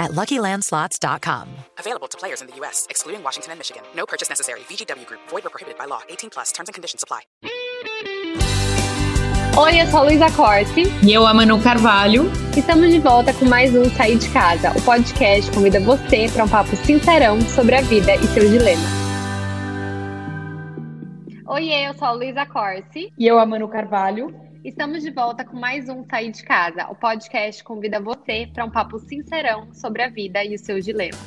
at LuckyLandSlots.com. Available to players in the U.S., excluding Washington and Michigan. No purchase necessary. VGW Group. Void or prohibited by law. 18 plus. Terms and conditions apply. Oi, eu sou a Luísa Corsi. E eu, a Manu Carvalho. Estamos de volta com mais um Sair de Casa. O podcast convida você para um papo sincerão sobre a vida e seus dilemas. Oi, eu sou a Luísa Corsi. E eu, a Manu Carvalho. Estamos de volta com mais um Sair de Casa. O podcast convida você para um papo sincerão sobre a vida e os seus dilemas.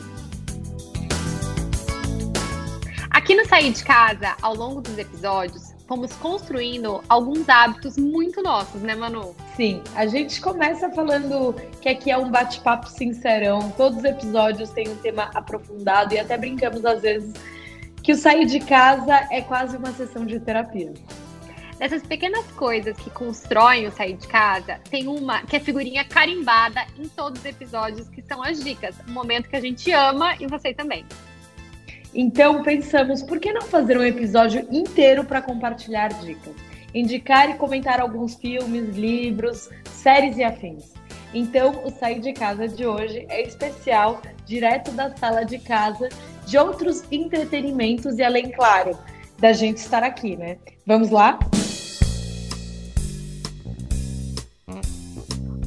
Aqui no Sair de Casa, ao longo dos episódios, fomos construindo alguns hábitos muito nossos, né, Manu? Sim, a gente começa falando que aqui é um bate-papo sincerão, todos os episódios têm um tema aprofundado e até brincamos às vezes que o sair de casa é quase uma sessão de terapia. Essas pequenas coisas que constroem o sair de casa, tem uma que é figurinha carimbada em todos os episódios, que são as dicas. Um momento que a gente ama e você também. Então pensamos, por que não fazer um episódio inteiro para compartilhar dicas? Indicar e comentar alguns filmes, livros, séries e afins. Então, o Sair de Casa de hoje é especial, direto da sala de casa, de outros entretenimentos e além, claro, da gente estar aqui, né? Vamos lá?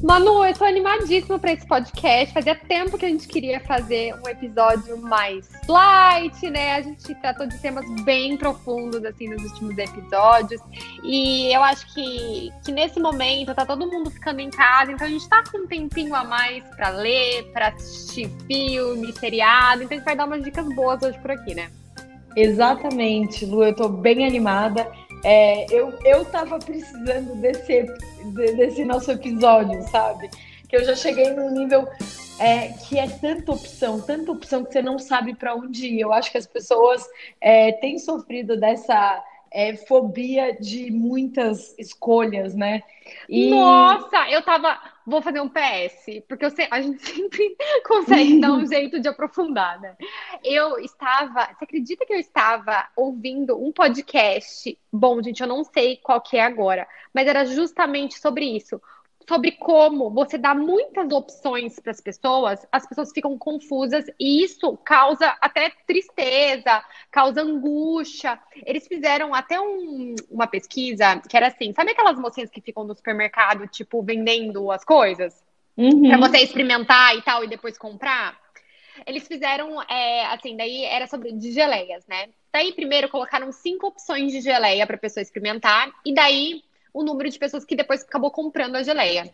Manu, eu tô animadíssima para esse podcast. Fazia tempo que a gente queria fazer um episódio mais light, né? A gente tratou de temas bem profundos, assim, nos últimos episódios. E eu acho que, que nesse momento tá todo mundo ficando em casa, então a gente tá com um tempinho a mais para ler, para assistir filme, seriado. Então a gente vai dar umas dicas boas hoje por aqui, né? Exatamente, Lu, eu tô bem animada. É, eu, eu tava precisando desse, desse nosso episódio, sabe? Que eu já cheguei num nível é, que é tanta opção, tanta opção que você não sabe para onde ir. Eu acho que as pessoas é, têm sofrido dessa é, fobia de muitas escolhas, né? E... Nossa, eu tava. Vou fazer um PS, porque sei, a gente sempre consegue dar um jeito de aprofundar, né? Eu estava. Você acredita que eu estava ouvindo um podcast? Bom, gente, eu não sei qual que é agora, mas era justamente sobre isso sobre como você dá muitas opções para as pessoas, as pessoas ficam confusas e isso causa até tristeza, causa angústia. Eles fizeram até um, uma pesquisa que era assim: sabe aquelas mocinhas que ficam no supermercado, tipo, vendendo as coisas? Uhum. Para você experimentar e tal e depois comprar? Eles fizeram, é, assim, daí era sobre de geleias, né? Daí primeiro colocaram cinco opções de geleia para pessoa experimentar e daí o número de pessoas que depois acabou comprando a geleia.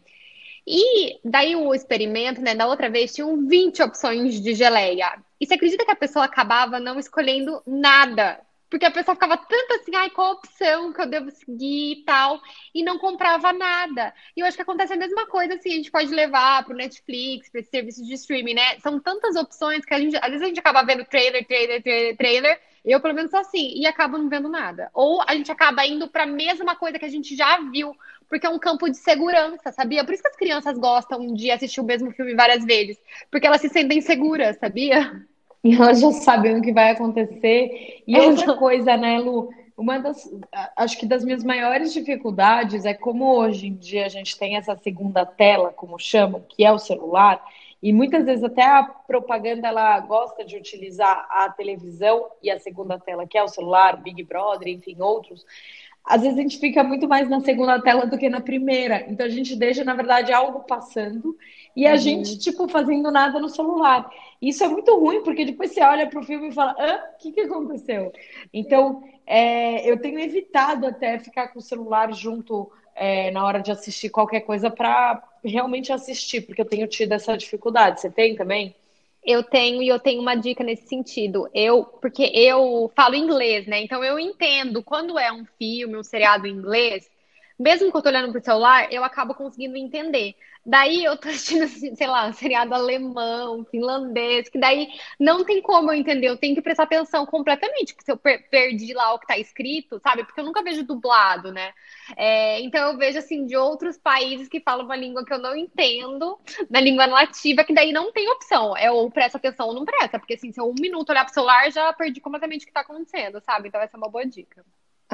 E daí o experimento, né, da outra vez, tinham 20 opções de geleia. E você acredita que a pessoa acabava não escolhendo nada? Porque a pessoa ficava tanto assim, ai, qual opção que eu devo seguir e tal, e não comprava nada. E eu acho que acontece a mesma coisa, assim, a gente pode levar para o Netflix, para esse serviço de streaming, né? São tantas opções que a gente, às vezes a gente acaba vendo trailer, trailer, trailer, trailer, eu, pelo menos, sou assim, e acabo não vendo nada. Ou a gente acaba indo para a mesma coisa que a gente já viu, porque é um campo de segurança, sabia? Por isso que as crianças gostam de assistir o mesmo filme várias vezes, porque elas se sentem seguras, sabia? E elas já sabem o que vai acontecer. E outra coisa, né, Lu? Uma das, acho que das minhas maiores dificuldades é como hoje em dia a gente tem essa segunda tela, como chamam, que é o celular. E muitas vezes até a propaganda ela gosta de utilizar a televisão e a segunda tela, que é o celular, Big Brother, enfim, outros. Às vezes a gente fica muito mais na segunda tela do que na primeira. Então a gente deixa, na verdade, algo passando e a uhum. gente, tipo, fazendo nada no celular. Isso é muito ruim, porque depois você olha para o filme e fala: o que, que aconteceu? Então, é, eu tenho evitado até ficar com o celular junto é, na hora de assistir qualquer coisa para realmente assistir, porque eu tenho tido essa dificuldade. Você tem também? Eu tenho e eu tenho uma dica nesse sentido. Eu, porque eu falo inglês, né? Então eu entendo quando é um filme, um seriado em inglês, mesmo que eu tô olhando pro celular, eu acabo conseguindo entender. Daí eu tô assistindo, sei lá, um seriado alemão, finlandês, que daí não tem como eu entender, eu tenho que prestar atenção completamente, porque se eu per perdi lá o que tá escrito, sabe? Porque eu nunca vejo dublado, né? É, então eu vejo, assim, de outros países que falam uma língua que eu não entendo, na língua nativa, que daí não tem opção. É ou presta atenção ou não presta, porque assim, se eu um minuto olhar pro celular, já perdi completamente o que tá acontecendo, sabe? Então essa é uma boa dica.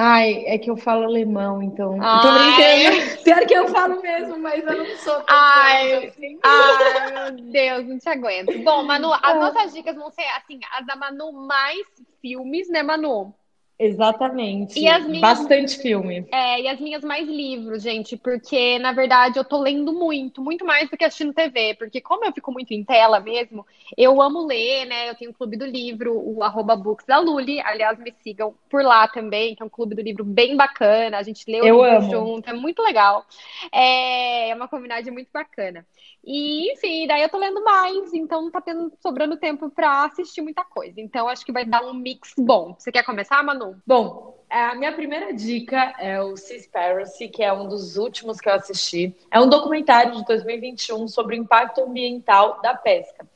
Ai, é que eu falo alemão, então. Ai. Tô brincando. Pior que eu falo mesmo, mas eu não sou ai, assim. ai, meu Deus, não te aguento. Bom, Manu, as nossas dicas vão ser assim, as da Manu mais filmes, né, Manu? Exatamente. E as minhas, Bastante filme. É, e as minhas mais livros, gente, porque na verdade eu tô lendo muito, muito mais do que assistindo TV, porque como eu fico muito em tela mesmo, eu amo ler, né? Eu tenho o Clube do Livro, o arroba Books da Luli, aliás, me sigam por lá também, que é um clube do livro bem bacana, a gente lê o eu livro amo. junto, é muito legal. É, é uma comunidade muito bacana. E, enfim, daí eu tô lendo mais, então não tá tendo, sobrando tempo para assistir muita coisa. Então acho que vai dar um mix bom. Você quer começar, Manu? Bom, a minha primeira dica é o Seaspiracy, que é um dos últimos que eu assisti. É um documentário de 2021 sobre o impacto ambiental da pesca.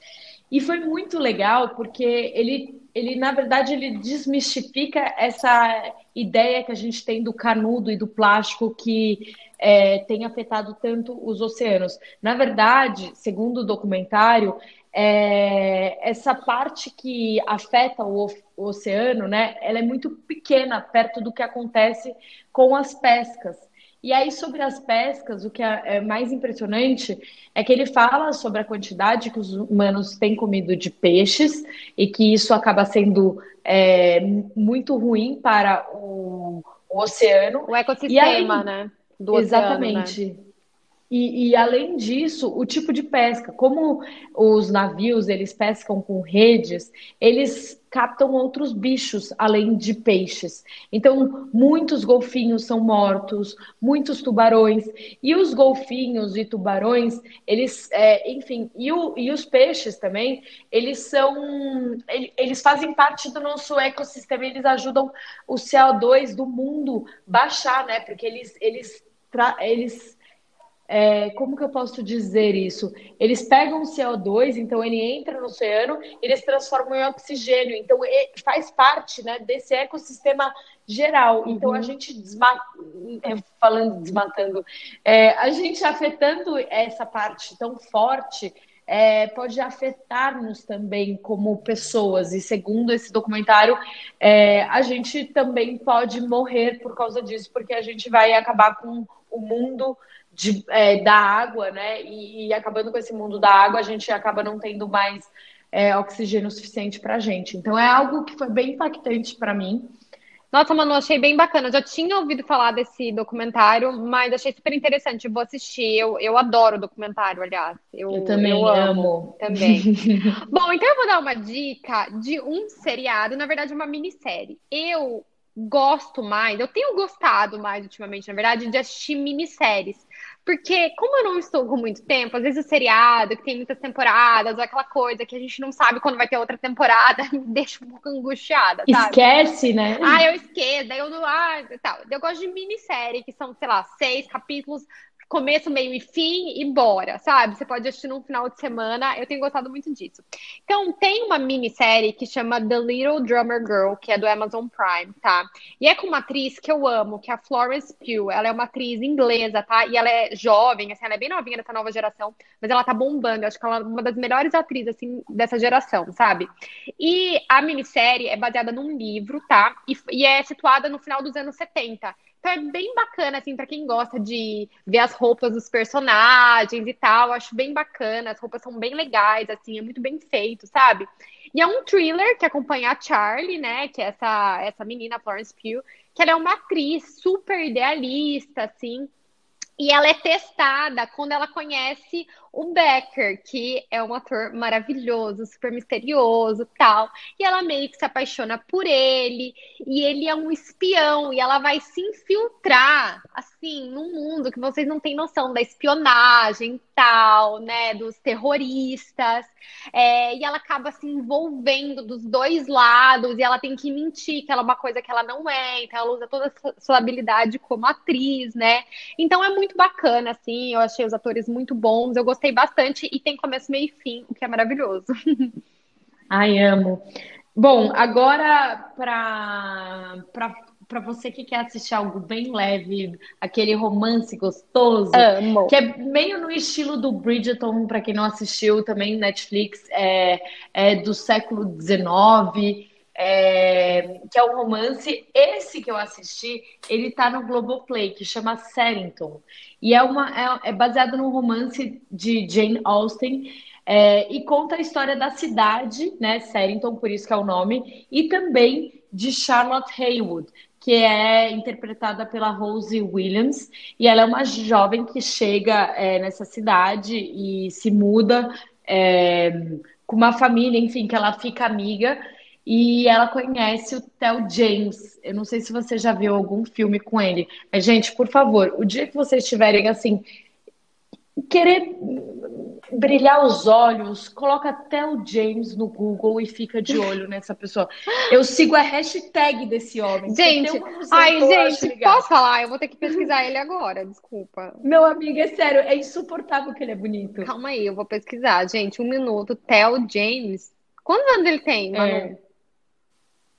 E foi muito legal porque ele, ele na verdade, ele desmistifica essa ideia que a gente tem do canudo e do plástico que é, tem afetado tanto os oceanos. Na verdade, segundo o documentário, é, essa parte que afeta o, o, oceano, né, ela é muito pequena perto do que acontece com as pescas. E aí, sobre as pescas, o que é, é mais impressionante é que ele fala sobre a quantidade que os humanos têm comido de peixes e que isso acaba sendo é, muito ruim para o, o oceano. O ecossistema, aí, né? do Exatamente. Oceano, né? E, e, além disso, o tipo de pesca, como os navios eles pescam com redes, eles captam outros bichos além de peixes. Então, muitos golfinhos são mortos, muitos tubarões. E os golfinhos e tubarões, eles, é, enfim, e, o, e, os peixes também, eles são, eles fazem parte do nosso ecossistema. Eles ajudam o CO2 do mundo baixar, né? Porque eles, eles eles é, como que eu posso dizer isso? Eles pegam o CO2, então ele entra no oceano, eles transformam em oxigênio, então faz parte né, desse ecossistema geral. Então uhum. a gente desmata, é, falando desmatando, é, a gente afetando essa parte tão forte. É, pode afetar-nos também como pessoas. E segundo esse documentário, é, a gente também pode morrer por causa disso, porque a gente vai acabar com o mundo de, é, da água, né? E, e, acabando com esse mundo da água, a gente acaba não tendo mais é, oxigênio suficiente para a gente. Então é algo que foi bem impactante para mim. Nossa, Manu, achei bem bacana. Eu já tinha ouvido falar desse documentário, mas achei super interessante. Vou assistir. Eu, eu adoro documentário, aliás. Eu, eu também eu amo, amo. Também. Bom, então eu vou dar uma dica de um seriado, na verdade, uma minissérie. Eu gosto mais, eu tenho gostado mais ultimamente, na verdade, de assistir minisséries. Porque, como eu não estou com muito tempo, às vezes o seriado, que tem muitas temporadas, ou aquela coisa que a gente não sabe quando vai ter outra temporada, me deixa um pouco angustiada, sabe? Esquece, né? Ah, eu esqueço, daí eu não. Ah, tal. Eu gosto de minissérie, que são, sei lá, seis capítulos começo, meio e fim e bora, sabe? Você pode assistir num final de semana. Eu tenho gostado muito disso. Então, tem uma minissérie que chama The Little Drummer Girl, que é do Amazon Prime, tá? E é com uma atriz que eu amo, que é a Florence Pugh. Ela é uma atriz inglesa, tá? E ela é jovem, assim, ela é bem novinha dessa nova geração, mas ela tá bombando. Eu acho que ela é uma das melhores atrizes, assim, dessa geração, sabe? E a minissérie é baseada num livro, tá? E, e é situada no final dos anos 70. É bem bacana, assim, para quem gosta de ver as roupas dos personagens e tal. Acho bem bacana, as roupas são bem legais, assim, é muito bem feito, sabe? E é um thriller que acompanha a Charlie, né? Que é essa, essa menina, Florence Pugh, que ela é uma atriz super idealista, assim. E ela é testada quando ela conhece o Becker, que é um ator maravilhoso, super misterioso, tal. E ela meio que se apaixona por ele, e ele é um espião, e ela vai se infiltrar, assim, num mundo que vocês não têm noção da espionagem, tal, né, dos terroristas. É, e ela acaba se envolvendo dos dois lados, e ela tem que mentir que ela é uma coisa que ela não é, então ela usa toda a sua habilidade como atriz, né? Então é muito bacana, assim, eu achei os atores muito bons, eu gostei bastante e tem começo, meio e fim, o que é maravilhoso. Ai, amo. Bom, agora para para você que quer assistir algo bem leve, aquele romance gostoso, Amo. que é meio no estilo do Bridgerton, para quem não assistiu, também Netflix, é, é do século XIX, é, que é um romance. Esse que eu assisti, ele tá no Globoplay, que chama Serrington. E é, uma, é, é baseado num romance de Jane Austen. É, e conta a história da cidade, né, Serrington, por isso que é o nome, e também de Charlotte Haywood, que é interpretada pela Rose Williams, e ela é uma jovem que chega é, nessa cidade e se muda é, com uma família, enfim, que ela fica amiga, e ela conhece o Theo James. Eu não sei se você já viu algum filme com ele, mas, gente, por favor, o dia que vocês estiverem assim, querer brilhar os olhos, coloca até o James no Google e fica de olho nessa pessoa. Eu sigo a hashtag desse homem. Gente, ai, gente, posso falar? Eu vou ter que pesquisar ele agora, desculpa. Meu amigo, é sério, é insuportável que ele é bonito. Calma aí, eu vou pesquisar, gente. Um minuto. Theo James. Quantos anos ele tem, Manu? É.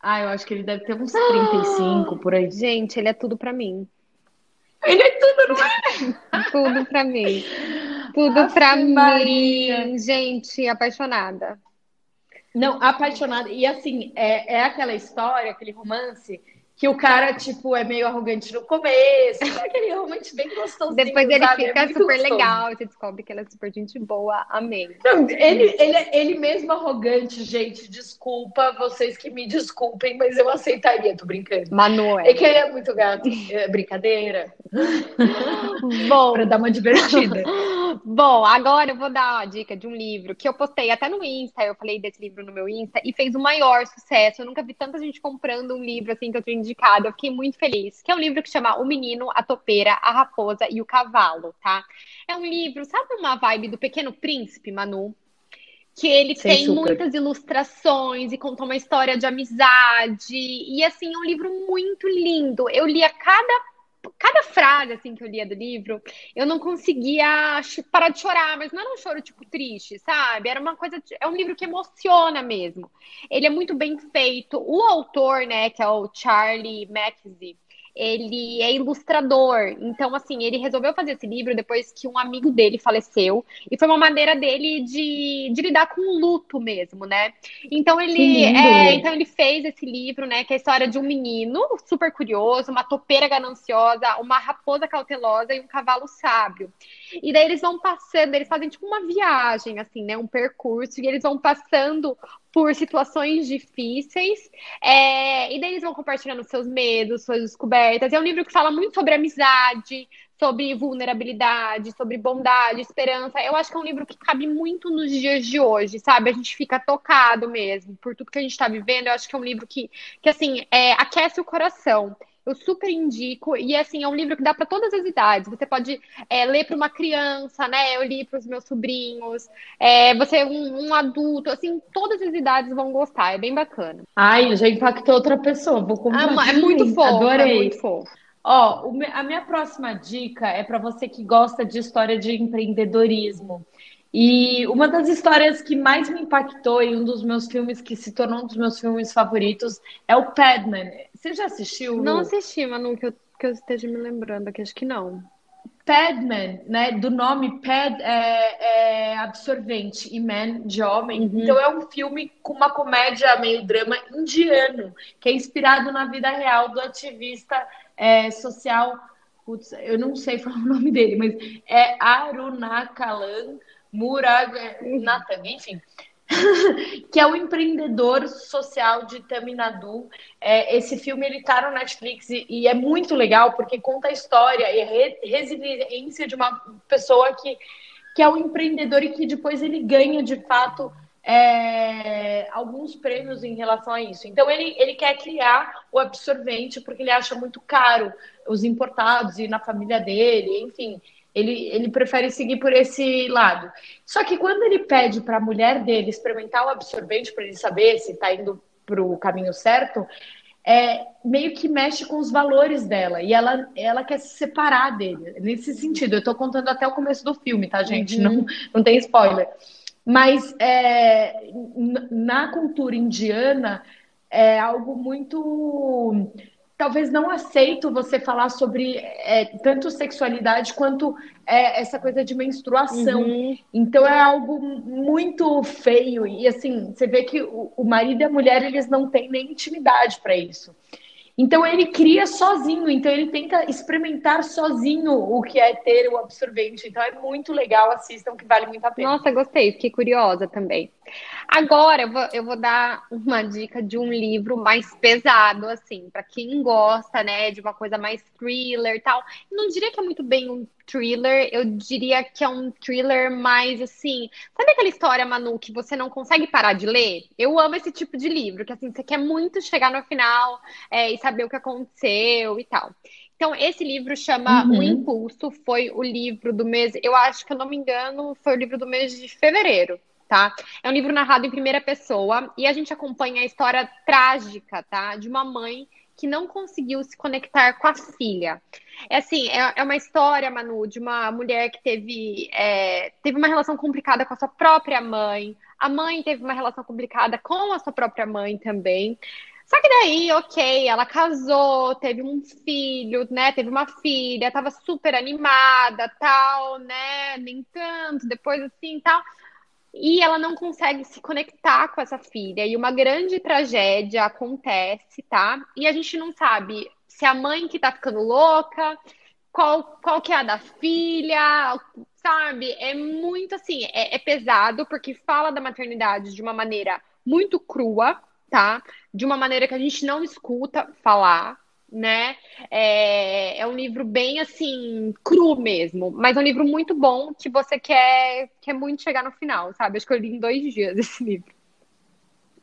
Ah, eu acho que ele deve ter uns 35 por aí. Gente, ele é tudo pra mim. Ele é tudo, não é? tudo pra mim. Tudo Aff, pra Maria. mim. Gente, apaixonada. Não, apaixonada. E assim, é, é aquela história, aquele romance que o cara, tipo, é meio arrogante no começo, é aquele romance bem gostoso. Depois ele sabe? É fica é super gostoso. legal, você descobre que ela é super gente boa, amei. Não, ele, ele, ele mesmo arrogante, gente, desculpa, vocês que me desculpem, mas eu aceitaria, tô brincando. Manu é. É que ele é muito gato, é brincadeira. Bom. pra dar uma divertida. Bom, agora eu vou dar uma dica de um livro que eu postei até no Insta, eu falei desse livro no meu Insta, e fez o maior sucesso, eu nunca vi tanta gente comprando um livro assim que eu tenho indicado, eu fiquei muito feliz. Que é um livro que chama O Menino, a Topeira, a Raposa e o Cavalo, tá? É um livro, sabe uma vibe do Pequeno Príncipe, Manu? Que ele Sei tem super. muitas ilustrações e conta uma história de amizade. E assim, é um livro muito lindo. Eu lia cada cada frase assim que eu lia do livro, eu não conseguia parar de chorar, mas não era um choro tipo triste, sabe? Era uma coisa, é um livro que emociona mesmo. Ele é muito bem feito. O autor, né, que é o Charlie Mackesy, ele é ilustrador. Então, assim, ele resolveu fazer esse livro depois que um amigo dele faleceu. E foi uma maneira dele de, de lidar com o luto mesmo, né? Então ele, é, então ele fez esse livro, né? Que é a história de um menino super curioso, uma topeira gananciosa, uma raposa cautelosa e um cavalo sábio. E daí eles vão passando, eles fazem tipo uma viagem, assim, né? Um percurso, e eles vão passando por situações difíceis, é, e daí eles vão compartilhando seus medos, suas descobertas. É um livro que fala muito sobre amizade, sobre vulnerabilidade, sobre bondade, esperança. Eu acho que é um livro que cabe muito nos dias de hoje, sabe? A gente fica tocado mesmo por tudo que a gente está vivendo. Eu acho que é um livro que, que assim, é, aquece o coração. Eu super indico. E assim, é um livro que dá para todas as idades. Você pode é, ler para uma criança, né? Eu li para os meus sobrinhos. É, você é um, um, adulto, assim, todas as idades vão gostar. É bem bacana. Ai, já impactou outra pessoa. Vou comprar. Ah, é muito fofo. Adorei. É muito fofo. Ó, a minha próxima dica é para você que gosta de história de empreendedorismo. E uma das histórias que mais me impactou e um dos meus filmes que se tornou um dos meus filmes favoritos é o Padman. Você já assistiu? Não assisti, Manu, que eu, que eu esteja me lembrando aqui, acho que não. Padman, né? Do nome Pad é, é absorvente e Man de homem. Uhum. Então é um filme com uma comédia meio drama indiano, que é inspirado na vida real do ativista é, social. Putz, eu não sei falar o nome dele, mas é Arunakalan Muruganathan, enfim. que é o empreendedor social de Tamil Nadu. É, esse filme ele tá no Netflix e, e, é muito legal porque conta a história e a re resiliência de uma pessoa que que é um empreendedor e que depois ele ganha de fato é, alguns prêmios em relação a isso. Então ele, ele quer criar o absorvente porque ele acha muito caro os importados e na família dele, enfim. Ele, ele prefere seguir por esse lado. Só que quando ele pede para a mulher dele experimentar o absorvente para ele saber se está indo para o caminho certo, é, meio que mexe com os valores dela e ela, ela quer se separar dele. Nesse sentido, eu estou contando até o começo do filme, tá, gente? Uhum. Não, não tem spoiler. Mas é, na cultura indiana é algo muito talvez não aceito você falar sobre é, tanto sexualidade quanto é, essa coisa de menstruação. Uhum. Então é algo muito feio e assim você vê que o, o marido e a mulher eles não têm nem intimidade para isso. Então ele cria sozinho, então ele tenta experimentar sozinho o que é ter o absorvente. Então é muito legal, assistam que vale muito a pena. Nossa, gostei, fiquei curiosa também. Agora eu vou, eu vou dar uma dica de um livro mais pesado, assim, para quem gosta, né, de uma coisa mais thriller e tal. Não diria que é muito bem um thriller, eu diria que é um thriller mais assim. Sabe aquela história, Manu, que você não consegue parar de ler? Eu amo esse tipo de livro, que assim, você quer muito chegar no final é, e saber o que aconteceu e tal. Então, esse livro chama uhum. O Impulso, foi o livro do mês, eu acho que eu não me engano, foi o livro do mês de fevereiro. Tá? É um livro narrado em primeira pessoa e a gente acompanha a história trágica, tá? De uma mãe que não conseguiu se conectar com a filha. É assim, é, é uma história, Manu, de uma mulher que teve, é, teve uma relação complicada com a sua própria mãe. A mãe teve uma relação complicada com a sua própria mãe também. Só que daí, ok, ela casou, teve um filho, né? Teve uma filha, tava super animada, tal, né? Nem tanto, depois assim, tal e ela não consegue se conectar com essa filha. E uma grande tragédia acontece, tá? E a gente não sabe se a mãe que tá ficando louca, qual, qual que é a da filha, sabe? É muito assim, é, é pesado, porque fala da maternidade de uma maneira muito crua, tá? De uma maneira que a gente não escuta falar, né? É, é um livro bem assim, cru mesmo, mas é um livro muito bom que você quer, quer muito chegar no final, sabe? Acho que eu li em dois dias esse livro.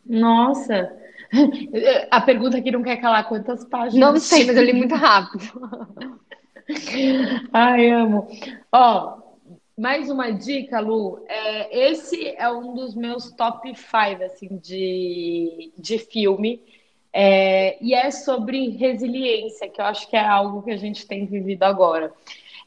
Nossa! A pergunta que não quer calar quantas páginas? Não sei, mas eu li muito rápido. Ai, amo. Ó, mais uma dica, Lu. É, esse é um dos meus top 5 assim, de, de filme é, e é sobre resiliência, que eu acho que é algo que a gente tem vivido agora.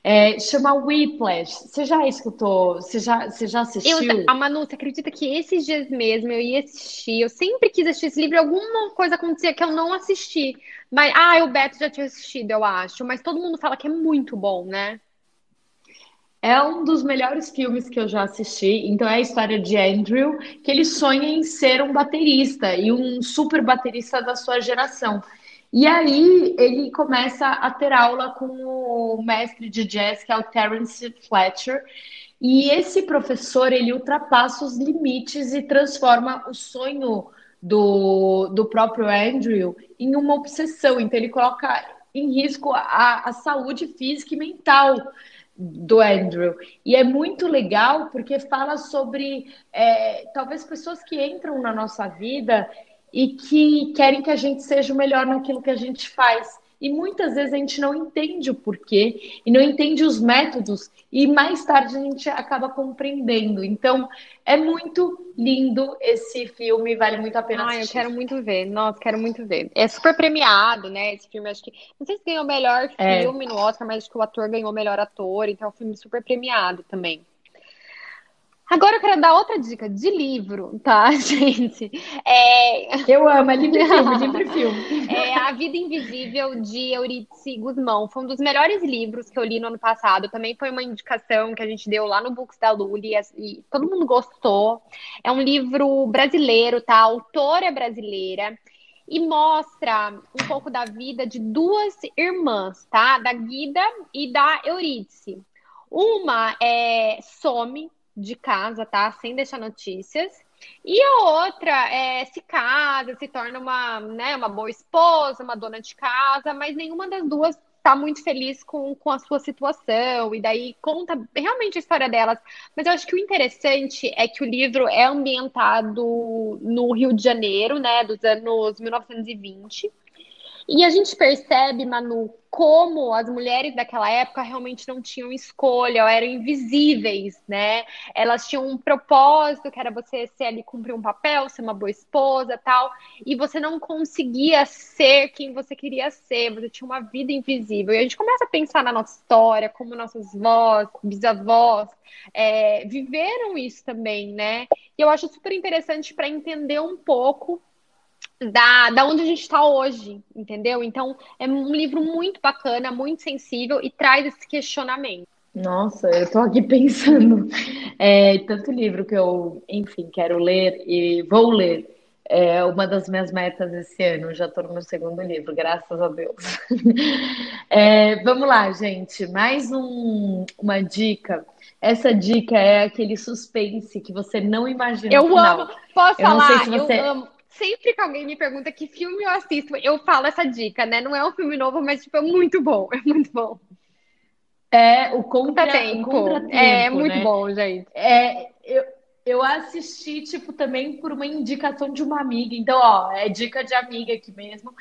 É, chama Whiplash. Você já escutou? Você já, você já assistiu? Eu, a Manu, você acredita que esses dias mesmo eu ia assistir? Eu sempre quis assistir esse livro alguma coisa acontecia que eu não assisti. Mas, ah, o Beto já tinha assistido, eu acho. Mas todo mundo fala que é muito bom, né? É um dos melhores filmes que eu já assisti. Então é a história de Andrew, que ele sonha em ser um baterista e um super baterista da sua geração. E aí ele começa a ter aula com o mestre de jazz, que é o Terence Fletcher. E esse professor, ele ultrapassa os limites e transforma o sonho do, do próprio Andrew em uma obsessão. Então ele coloca em risco a, a saúde física e mental do Andrew. E é muito legal porque fala sobre é, talvez pessoas que entram na nossa vida e que querem que a gente seja o melhor naquilo que a gente faz. E muitas vezes a gente não entende o porquê e não entende os métodos, e mais tarde a gente acaba compreendendo. Então, é muito lindo esse filme, vale muito a pena Ai, assistir. eu quero muito ver. Nossa, quero muito ver. É super premiado, né? Esse filme, acho que. Não sei se ganhou melhor é. filme é. no Oscar, mas acho que o ator ganhou melhor ator, então é um filme super premiado também. Agora eu quero dar outra dica de livro, tá, gente? É... Eu amo, é livro filme, livro filme. É A Vida Invisível, de Euridice Guzmão. Foi um dos melhores livros que eu li no ano passado. Também foi uma indicação que a gente deu lá no Books da Luli e todo mundo gostou. É um livro brasileiro, tá? A autora é brasileira e mostra um pouco da vida de duas irmãs, tá? Da Guida e da Eurídice. Uma é, some de casa, tá? Sem deixar notícias. E a outra é, se casa, se torna uma, né, uma boa esposa, uma dona de casa, mas nenhuma das duas tá muito feliz com, com a sua situação, e daí conta realmente a história delas. Mas eu acho que o interessante é que o livro é ambientado no Rio de Janeiro, né, dos anos 1920. E a gente percebe, Manu, como as mulheres daquela época realmente não tinham escolha, eram invisíveis, né? Elas tinham um propósito, que era você ser ali, cumprir um papel, ser uma boa esposa tal, e você não conseguia ser quem você queria ser, você tinha uma vida invisível. E a gente começa a pensar na nossa história, como nossas vós, bisavós, é, viveram isso também, né? E eu acho super interessante para entender um pouco da, da onde a gente está hoje, entendeu? Então, é um livro muito bacana, muito sensível e traz esse questionamento. Nossa, eu estou aqui pensando. É, tanto livro que eu, enfim, quero ler e vou ler. É uma das minhas metas esse ano. Já estou no meu segundo livro, graças a Deus. É, vamos lá, gente. Mais um, uma dica. Essa dica é aquele suspense que você não imagina. Eu amo. Posso eu falar? Se você... Eu amo sempre que alguém me pergunta que filme eu assisto, eu falo essa dica, né? Não é um filme novo, mas tipo, é muito bom, é muito bom. É o contratempo. Contra é, é muito né? bom, gente. É, eu, eu assisti, tipo, também por uma indicação de uma amiga. Então, ó, é dica de amiga aqui mesmo.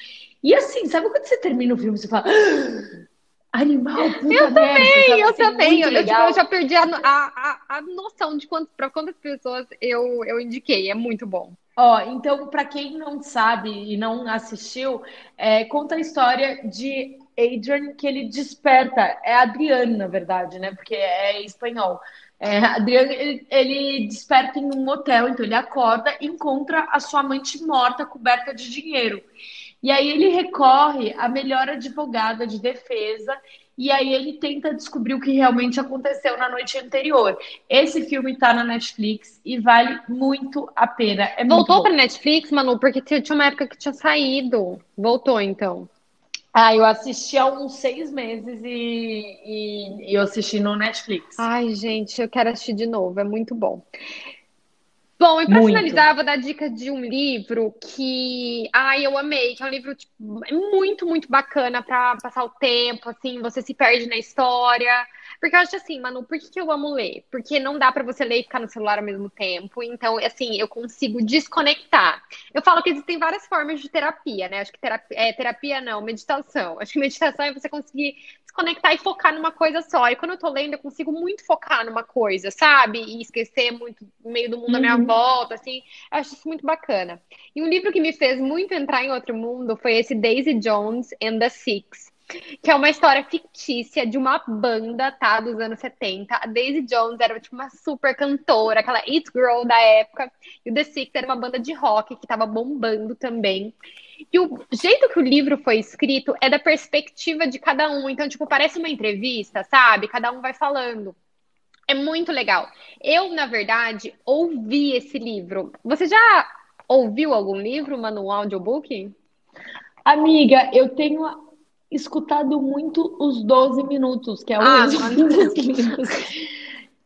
E assim, sabe quando você termina o filme, você fala. Ah, animal, puta Eu merda, também, eu também. Eu, eu, tipo, eu, já perdi a, a, a noção de quanto, para quantas pessoas eu, eu indiquei. É muito bom. Ó, então, para quem não sabe e não assistiu, é, conta a história de Adrian, que ele desperta. É Adriano, na verdade, né? Porque é espanhol. É, Adriano, ele, ele desperta em um hotel, então ele acorda e encontra a sua amante morta, coberta de dinheiro. E aí ele recorre à melhor advogada de defesa e aí ele tenta descobrir o que realmente aconteceu na noite anterior. Esse filme tá na Netflix e vale muito a pena. É Voltou para Netflix, Manu, porque tinha uma época que tinha saído. Voltou então. Ah, eu assisti há uns seis meses e, e, e eu assisti no Netflix. Ai, gente, eu quero assistir de novo, é muito bom. Bom, e para finalizar, eu vou dar dica de um livro que, ai, eu amei, que é um livro tipo, muito, muito bacana para passar o tempo, assim, você se perde na história. Porque eu acho assim, Manu, por que, que eu amo ler? Porque não dá para você ler e ficar no celular ao mesmo tempo. Então, assim, eu consigo desconectar. Eu falo que existem várias formas de terapia, né? Acho que terapia, é, terapia não, meditação. Acho que meditação é você conseguir desconectar e focar numa coisa só. E quando eu tô lendo, eu consigo muito focar numa coisa, sabe? E esquecer muito o meio do mundo uhum. à minha uhum. volta, assim. Eu acho isso muito bacana. E um livro que me fez muito entrar em outro mundo foi esse Daisy Jones and the Six que é uma história fictícia de uma banda, tá, dos anos 70. A Daisy Jones era tipo uma super cantora, aquela it girl da época, e o The Six era uma banda de rock que tava bombando também. E o jeito que o livro foi escrito é da perspectiva de cada um, então tipo parece uma entrevista, sabe? Cada um vai falando. É muito legal. Eu, na verdade, ouvi esse livro. Você já ouviu algum livro, Manu, um audiobook? Amiga, eu tenho escutado muito os 12 minutos, que é o ah, dos livros.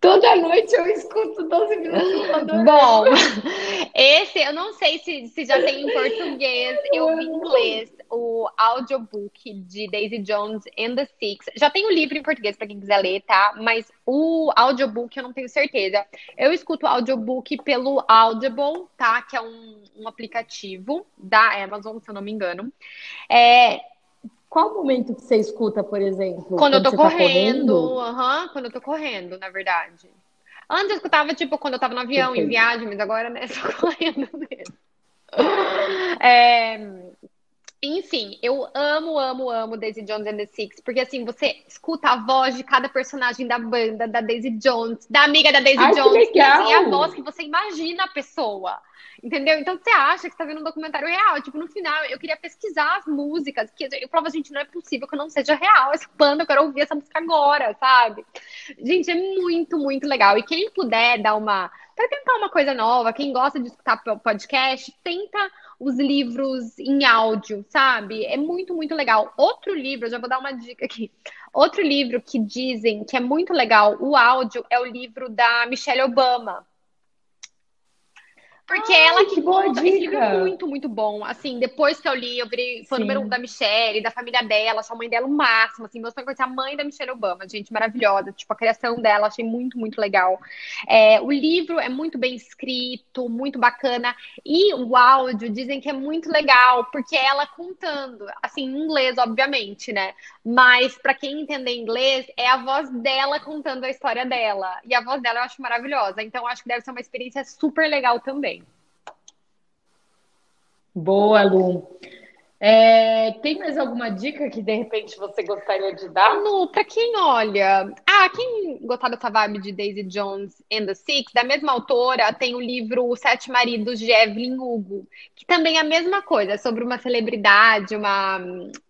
Toda noite eu escuto 12 minutos. Bom, esse eu não sei se, se já tem em português, eu vi em inglês o audiobook de Daisy Jones and the Six. Já tem o livro em português para quem quiser ler, tá? Mas o audiobook eu não tenho certeza. Eu escuto o audiobook pelo Audible, tá? Que é um, um aplicativo da Amazon, se eu não me engano. É, qual momento que você escuta, por exemplo? Quando, quando eu tô correndo. Tá uhum, quando eu tô correndo, na verdade. Antes eu escutava, tipo, quando eu tava no avião, Perfeito. em viagem, mas agora, né, só correndo mesmo. É... Enfim, eu amo, amo, amo Daisy Jones and the Six, porque assim, você escuta a voz de cada personagem da banda, da Daisy Jones, da amiga da Daisy Ai, Jones, que legal. e a voz que você imagina a pessoa. Entendeu? Então você acha que está vendo um documentário real. Tipo, no final, eu queria pesquisar as músicas. Que eu falava, gente, não é possível que não seja real essa banda, eu quero ouvir essa música agora, sabe? Gente, é muito, muito legal. E quem puder dar uma. Para tentar uma coisa nova, quem gosta de escutar podcast, tenta os livros em áudio, sabe? É muito, muito legal. Outro livro, já vou dar uma dica aqui. Outro livro que dizem que é muito legal, o áudio, é o livro da Michelle Obama. Porque Ai, ela que, que boa conta, dica. esse livro é muito, muito bom. Assim, depois que eu li, eu virei fã número um da Michelle, da família dela, achei a mãe dela o máximo. Assim, meu sonho conhecer a mãe da Michelle Obama, gente, maravilhosa. Tipo, a criação dela, achei muito, muito legal. É, o livro é muito bem escrito, muito bacana. E o áudio dizem que é muito legal, porque ela contando, assim, em inglês, obviamente, né? Mas para quem entender inglês, é a voz dela contando a história dela. E a voz dela eu acho maravilhosa. Então, acho que deve ser uma experiência super legal também. Boa, Lu. É, tem mais alguma dica que de repente você gostaria de dar? Lu, para quem olha. Ah, quem gostar dessa vibe de Daisy Jones and the Six, da mesma autora, tem o livro Os Sete Maridos de Evelyn Hugo, que também é a mesma coisa, é sobre uma celebridade, uma,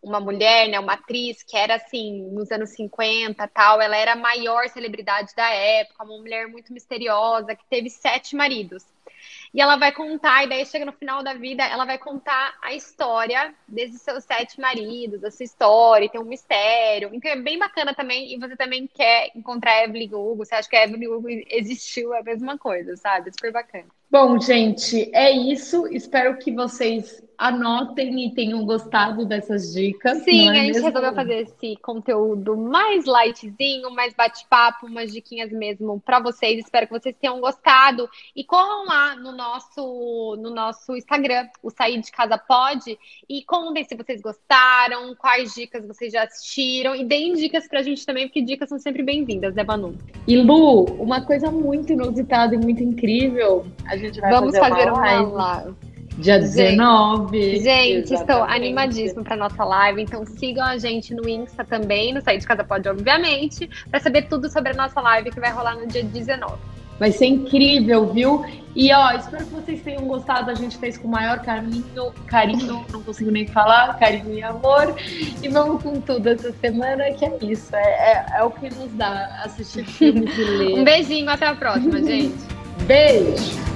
uma mulher, né, uma atriz que era assim, nos anos 50 tal. Ela era a maior celebridade da época, uma mulher muito misteriosa, que teve sete maridos. E ela vai contar, e daí chega no final da vida, ela vai contar a história desses seus sete maridos, a sua história, tem um mistério. Então é bem bacana também. E você também quer encontrar Evelyn Hugo, você acha que a Evelyn Hugo existiu, é a mesma coisa, sabe? Super bacana. Bom, gente, é isso. Espero que vocês anotem e tenham gostado dessas dicas. Sim, é a gente mesmo? resolveu fazer esse conteúdo mais lightzinho, mais bate-papo, umas diquinhas mesmo para vocês. Espero que vocês tenham gostado. E corram lá no nosso, no nosso Instagram, o Sair de Casa Pode, e contem se vocês gostaram, quais dicas vocês já assistiram, e deem dicas pra gente também, porque dicas são sempre bem-vindas, né, Manu? E Lu, uma coisa muito inusitada e muito incrível, a gente vai Vamos fazer, fazer uma, live. Uma live. Dia 19. Gente, estou animadíssima para nossa live. Então sigam a gente no Insta também, no Sair de Casa Pode, obviamente, para saber tudo sobre a nossa live que vai rolar no dia 19. Vai ser incrível, viu? E ó, espero que vocês tenham gostado. A gente fez com o maior carinho, carinho, não consigo nem falar, carinho e amor. E vamos com tudo essa semana, que é isso. É, é, é o que nos dá assistir filmes e ler. Um beijinho, até a próxima, gente. Beijo!